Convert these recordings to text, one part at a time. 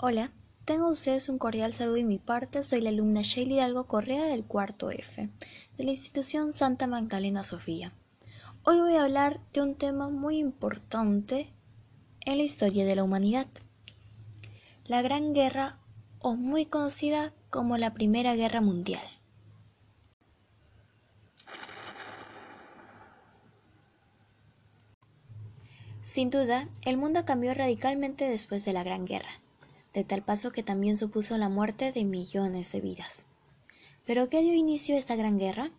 Hola, tengo ustedes un cordial saludo de mi parte. Soy la alumna Shelly Hidalgo Correa del cuarto F de la institución Santa Magdalena Sofía. Hoy voy a hablar de un tema muy importante en la historia de la humanidad. La Gran Guerra o muy conocida como la Primera Guerra Mundial. Sin duda, el mundo cambió radicalmente después de la Gran Guerra de tal paso que también supuso la muerte de millones de vidas. ¿Pero qué dio inicio a esta gran guerra?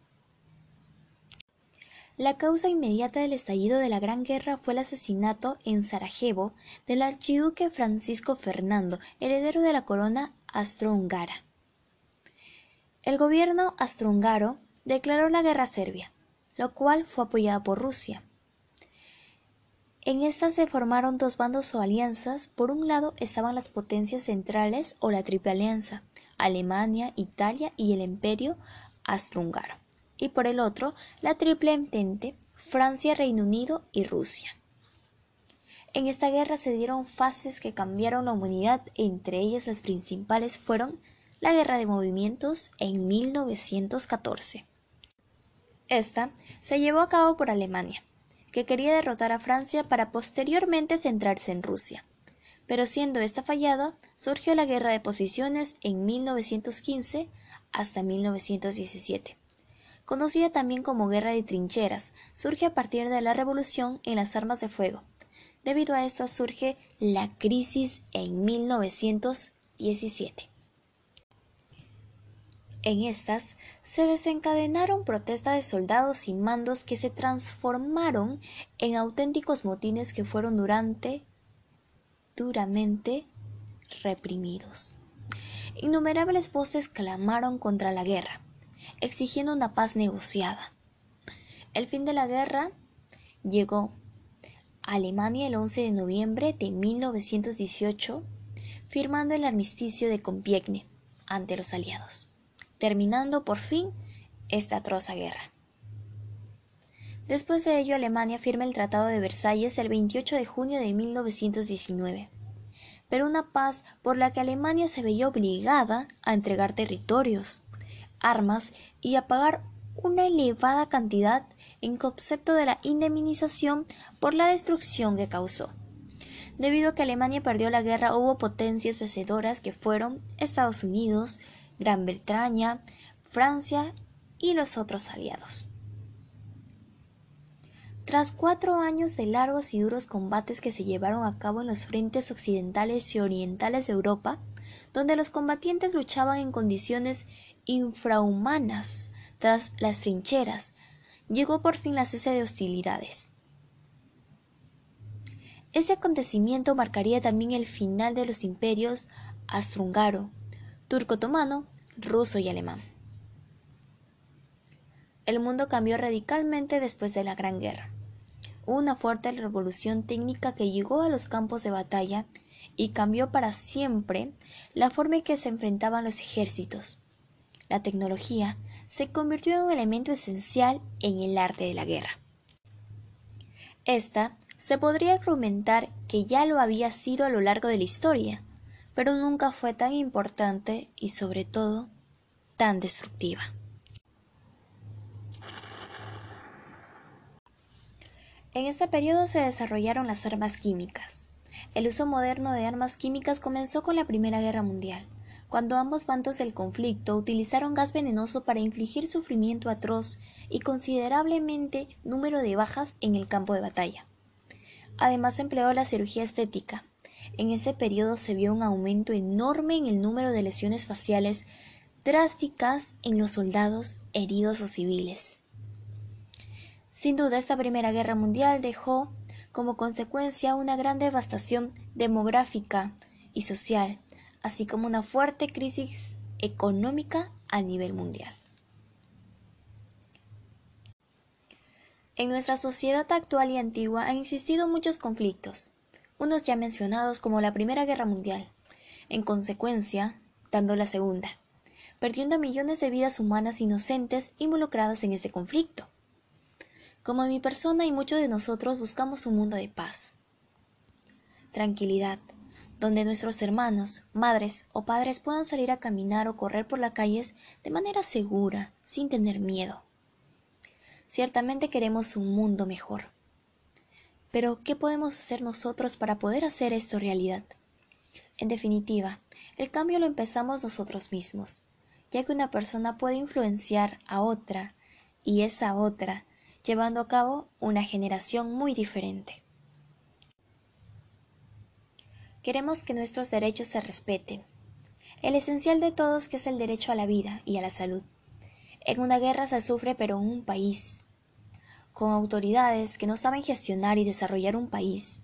La causa inmediata del estallido de la Gran Guerra fue el asesinato en Sarajevo del archiduque Francisco Fernando, heredero de la corona astrohúngara. El gobierno astrohúngaro declaró la guerra a Serbia, lo cual fue apoyada por Rusia. En esta se formaron dos bandos o alianzas. Por un lado estaban las potencias centrales o la Triple Alianza, Alemania, Italia y el Imperio Austrohúngaro. Y por el otro, la Triple Entente, Francia, Reino Unido y Rusia. En esta guerra se dieron fases que cambiaron la humanidad, entre ellas las principales fueron la Guerra de Movimientos en 1914. Esta se llevó a cabo por Alemania, que quería derrotar a Francia para posteriormente centrarse en Rusia. Pero siendo esta fallada, surgió la Guerra de Posiciones en 1915 hasta 1917. Conocida también como Guerra de Trincheras, surge a partir de la revolución en las armas de fuego. Debido a esto surge la crisis en 1917. En estas se desencadenaron protestas de soldados y mandos que se transformaron en auténticos motines que fueron durante duramente reprimidos. Innumerables voces clamaron contra la guerra, exigiendo una paz negociada. El fin de la guerra llegó a Alemania el 11 de noviembre de 1918, firmando el armisticio de Compiègne ante los aliados terminando por fin esta atroza guerra. Después de ello, Alemania firma el Tratado de Versalles el 28 de junio de 1919, pero una paz por la que Alemania se veía obligada a entregar territorios, armas y a pagar una elevada cantidad en concepto de la indemnización por la destrucción que causó. Debido a que Alemania perdió la guerra, hubo potencias vencedoras que fueron Estados Unidos, Gran Bretaña, Francia y los otros aliados. Tras cuatro años de largos y duros combates que se llevaron a cabo en los frentes occidentales y orientales de Europa, donde los combatientes luchaban en condiciones infrahumanas tras las trincheras, llegó por fin la cese de hostilidades. Ese acontecimiento marcaría también el final de los imperios astrohúngaro, turco-otomano, ruso y alemán. El mundo cambió radicalmente después de la Gran Guerra. Una fuerte revolución técnica que llegó a los campos de batalla y cambió para siempre la forma en que se enfrentaban los ejércitos. La tecnología se convirtió en un elemento esencial en el arte de la guerra. Esta se podría argumentar que ya lo había sido a lo largo de la historia, pero nunca fue tan importante y sobre todo tan destructiva. En este periodo se desarrollaron las armas químicas. El uso moderno de armas químicas comenzó con la Primera Guerra Mundial, cuando ambos bandos del conflicto utilizaron gas venenoso para infligir sufrimiento atroz y considerablemente número de bajas en el campo de batalla. Además empleó la cirugía estética, en este periodo se vio un aumento enorme en el número de lesiones faciales drásticas en los soldados heridos o civiles. Sin duda, esta Primera Guerra Mundial dejó como consecuencia una gran devastación demográfica y social, así como una fuerte crisis económica a nivel mundial. En nuestra sociedad actual y antigua han existido muchos conflictos, unos ya mencionados como la Primera Guerra Mundial, en consecuencia, dando la Segunda, perdiendo millones de vidas humanas inocentes involucradas en este conflicto. Como mi persona y muchos de nosotros buscamos un mundo de paz, tranquilidad, donde nuestros hermanos, madres o padres puedan salir a caminar o correr por las calles de manera segura, sin tener miedo. Ciertamente queremos un mundo mejor. Pero, ¿qué podemos hacer nosotros para poder hacer esto realidad? En definitiva, el cambio lo empezamos nosotros mismos, ya que una persona puede influenciar a otra y esa otra, llevando a cabo una generación muy diferente. Queremos que nuestros derechos se respeten. El esencial de todos que es el derecho a la vida y a la salud. En una guerra se sufre pero en un país, con autoridades que no saben gestionar y desarrollar un país,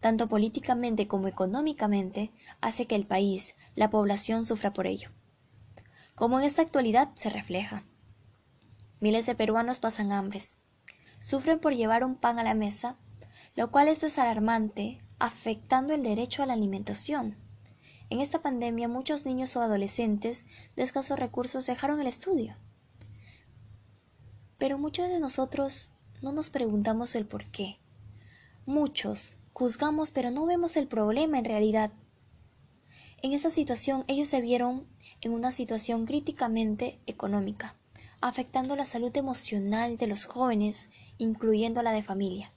tanto políticamente como económicamente, hace que el país, la población sufra por ello. Como en esta actualidad se refleja. Miles de peruanos pasan hambres, sufren por llevar un pan a la mesa, lo cual esto es alarmante afectando el derecho a la alimentación. En esta pandemia muchos niños o adolescentes de escasos recursos dejaron el estudio. Pero muchos de nosotros no nos preguntamos el por qué. Muchos juzgamos pero no vemos el problema en realidad. En esta situación ellos se vieron en una situación críticamente económica, afectando la salud emocional de los jóvenes, incluyendo la de familia,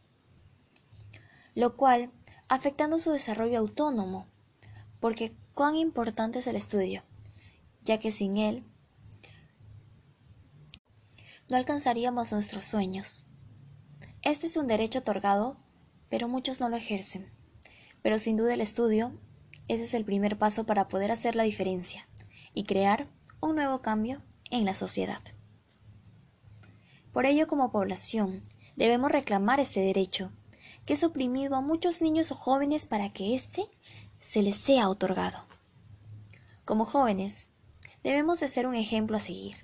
lo cual afectando su desarrollo autónomo, porque cuán importante es el estudio, ya que sin él no alcanzaríamos nuestros sueños. Este es un derecho otorgado, pero muchos no lo ejercen. Pero sin duda el estudio, ese es el primer paso para poder hacer la diferencia y crear un nuevo cambio en la sociedad. Por ello, como población, debemos reclamar este derecho que es oprimido a muchos niños o jóvenes para que éste se les sea otorgado. Como jóvenes, debemos de ser un ejemplo a seguir,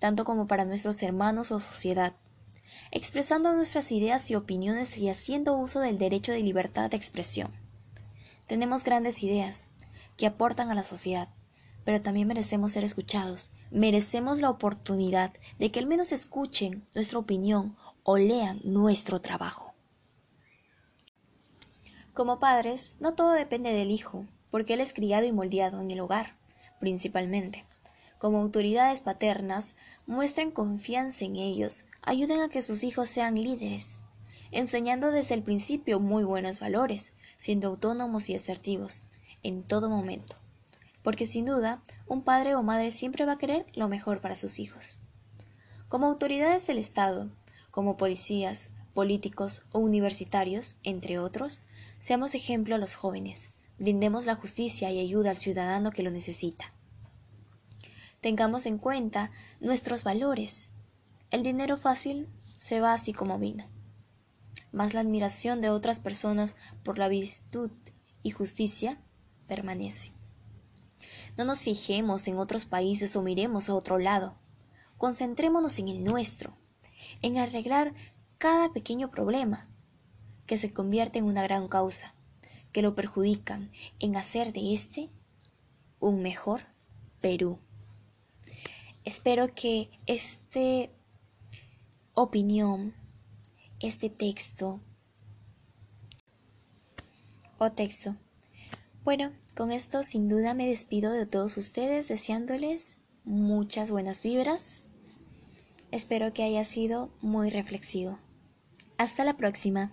tanto como para nuestros hermanos o sociedad, expresando nuestras ideas y opiniones y haciendo uso del derecho de libertad de expresión. Tenemos grandes ideas que aportan a la sociedad, pero también merecemos ser escuchados, merecemos la oportunidad de que al menos escuchen nuestra opinión o lean nuestro trabajo. Como padres, no todo depende del hijo, porque él es criado y moldeado en el hogar, principalmente. Como autoridades paternas, muestren confianza en ellos, ayuden a que sus hijos sean líderes, enseñando desde el principio muy buenos valores, siendo autónomos y asertivos, en todo momento. Porque sin duda, un padre o madre siempre va a querer lo mejor para sus hijos. Como autoridades del Estado, como policías, políticos o universitarios, entre otros, seamos ejemplo a los jóvenes, brindemos la justicia y ayuda al ciudadano que lo necesita. Tengamos en cuenta nuestros valores. El dinero fácil se va así como vino, mas la admiración de otras personas por la virtud y justicia permanece. No nos fijemos en otros países o miremos a otro lado. Concentrémonos en el nuestro, en arreglar cada pequeño problema que se convierte en una gran causa, que lo perjudican en hacer de este un mejor Perú. Espero que este opinión, este texto o texto. Bueno, con esto sin duda me despido de todos ustedes deseándoles muchas buenas vibras. Espero que haya sido muy reflexivo. Hasta la próxima.